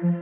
Thank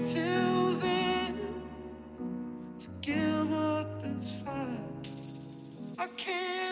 until then to give up this fight. I can't.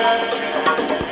días.